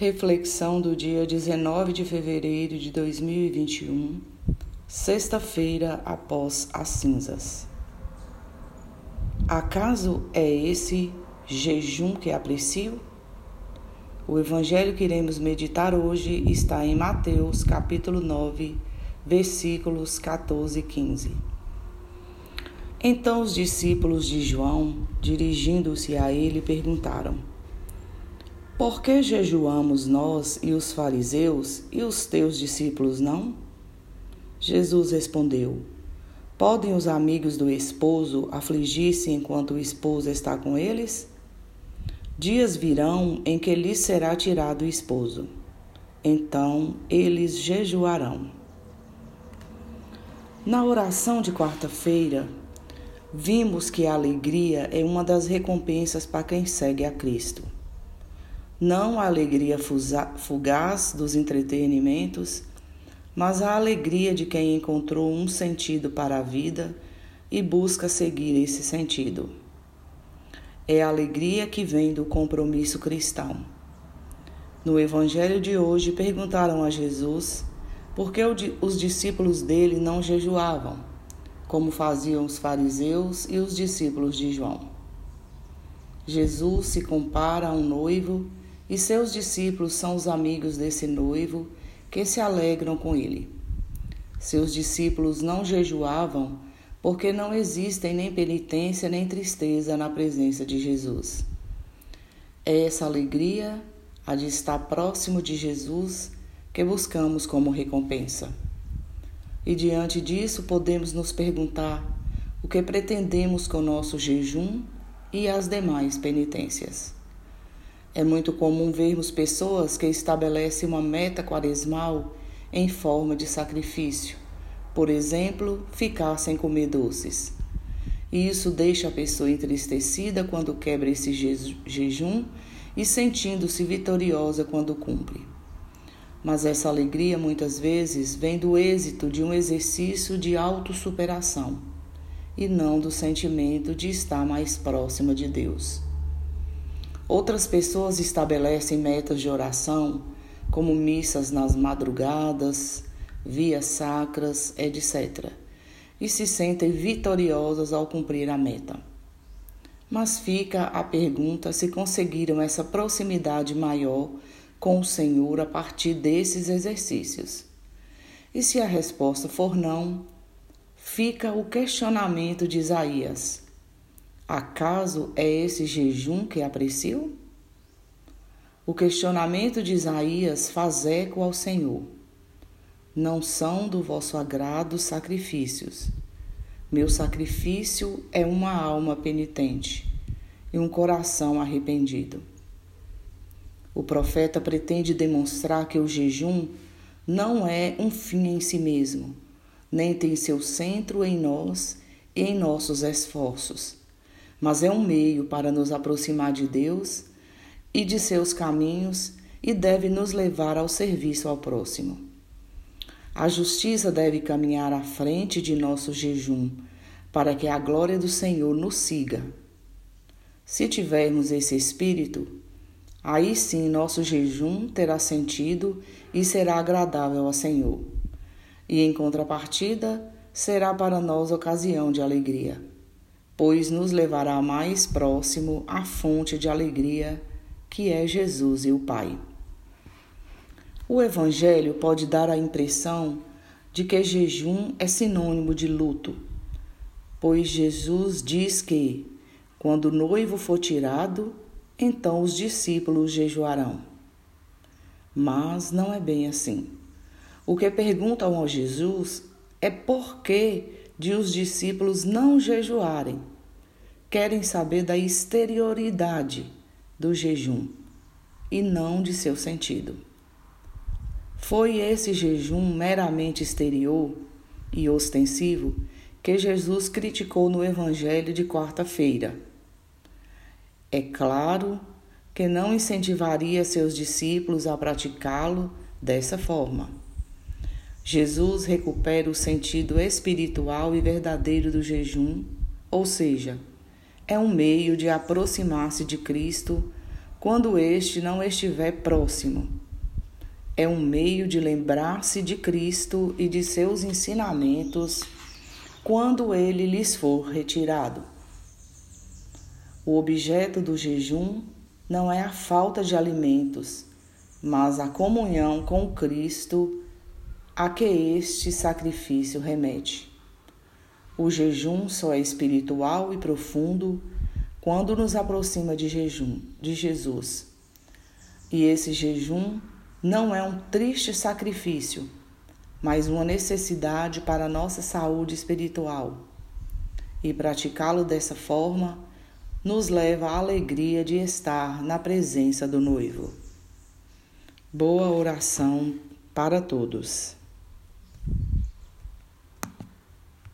Reflexão do dia 19 de fevereiro de 2021, sexta-feira após as cinzas. Acaso é esse jejum que aprecio? O evangelho que iremos meditar hoje está em Mateus, capítulo 9, versículos 14 e 15. Então os discípulos de João, dirigindo-se a ele, perguntaram: por que jejuamos nós e os fariseus e os teus discípulos não? Jesus respondeu: Podem os amigos do esposo afligir-se enquanto o esposo está com eles? Dias virão em que lhes será tirado o esposo. Então eles jejuarão. Na oração de quarta-feira, vimos que a alegria é uma das recompensas para quem segue a Cristo não a alegria fugaz dos entretenimentos, mas a alegria de quem encontrou um sentido para a vida e busca seguir esse sentido. É a alegria que vem do compromisso cristão. No Evangelho de hoje, perguntaram a Jesus por que os discípulos dele não jejuavam, como faziam os fariseus e os discípulos de João. Jesus se compara a um noivo e seus discípulos são os amigos desse noivo que se alegram com ele. Seus discípulos não jejuavam porque não existem nem penitência nem tristeza na presença de Jesus. É essa alegria, a de estar próximo de Jesus, que buscamos como recompensa. E diante disso, podemos nos perguntar o que pretendemos com nosso jejum e as demais penitências. É muito comum vermos pessoas que estabelecem uma meta quaresmal em forma de sacrifício. Por exemplo, ficar sem comer doces. E isso deixa a pessoa entristecida quando quebra esse jejum e sentindo-se vitoriosa quando cumpre. Mas essa alegria muitas vezes vem do êxito de um exercício de autossuperação e não do sentimento de estar mais próxima de Deus. Outras pessoas estabelecem metas de oração, como missas nas madrugadas, vias sacras, etc., e se sentem vitoriosas ao cumprir a meta. Mas fica a pergunta se conseguiram essa proximidade maior com o Senhor a partir desses exercícios. E se a resposta for não, fica o questionamento de Isaías: Acaso é esse jejum que aprecio? O questionamento de Isaías faz eco ao Senhor. Não são do vosso agrado sacrifícios. Meu sacrifício é uma alma penitente e um coração arrependido. O profeta pretende demonstrar que o jejum não é um fim em si mesmo, nem tem seu centro em nós e em nossos esforços mas é um meio para nos aproximar de Deus e de seus caminhos e deve nos levar ao serviço ao próximo. A justiça deve caminhar à frente de nosso jejum, para que a glória do Senhor nos siga. Se tivermos esse espírito, aí sim nosso jejum terá sentido e será agradável ao Senhor. E em contrapartida, será para nós ocasião de alegria pois nos levará mais próximo à fonte de alegria que é Jesus e o Pai. O Evangelho pode dar a impressão de que jejum é sinônimo de luto, pois Jesus diz que, quando o noivo for tirado, então os discípulos jejuarão. Mas não é bem assim. O que perguntam ao Jesus é por que de os discípulos não jejuarem. Querem saber da exterioridade do jejum e não de seu sentido. Foi esse jejum meramente exterior e ostensivo que Jesus criticou no Evangelho de quarta-feira. É claro que não incentivaria seus discípulos a praticá-lo dessa forma. Jesus recupera o sentido espiritual e verdadeiro do jejum, ou seja, é um meio de aproximar-se de Cristo quando este não estiver próximo. É um meio de lembrar-se de Cristo e de seus ensinamentos quando ele lhes for retirado. O objeto do jejum não é a falta de alimentos, mas a comunhão com Cristo a que este sacrifício remete. O jejum só é espiritual e profundo quando nos aproxima de jejum, de Jesus. E esse jejum não é um triste sacrifício, mas uma necessidade para a nossa saúde espiritual. E praticá-lo dessa forma nos leva à alegria de estar na presença do noivo. Boa oração para todos.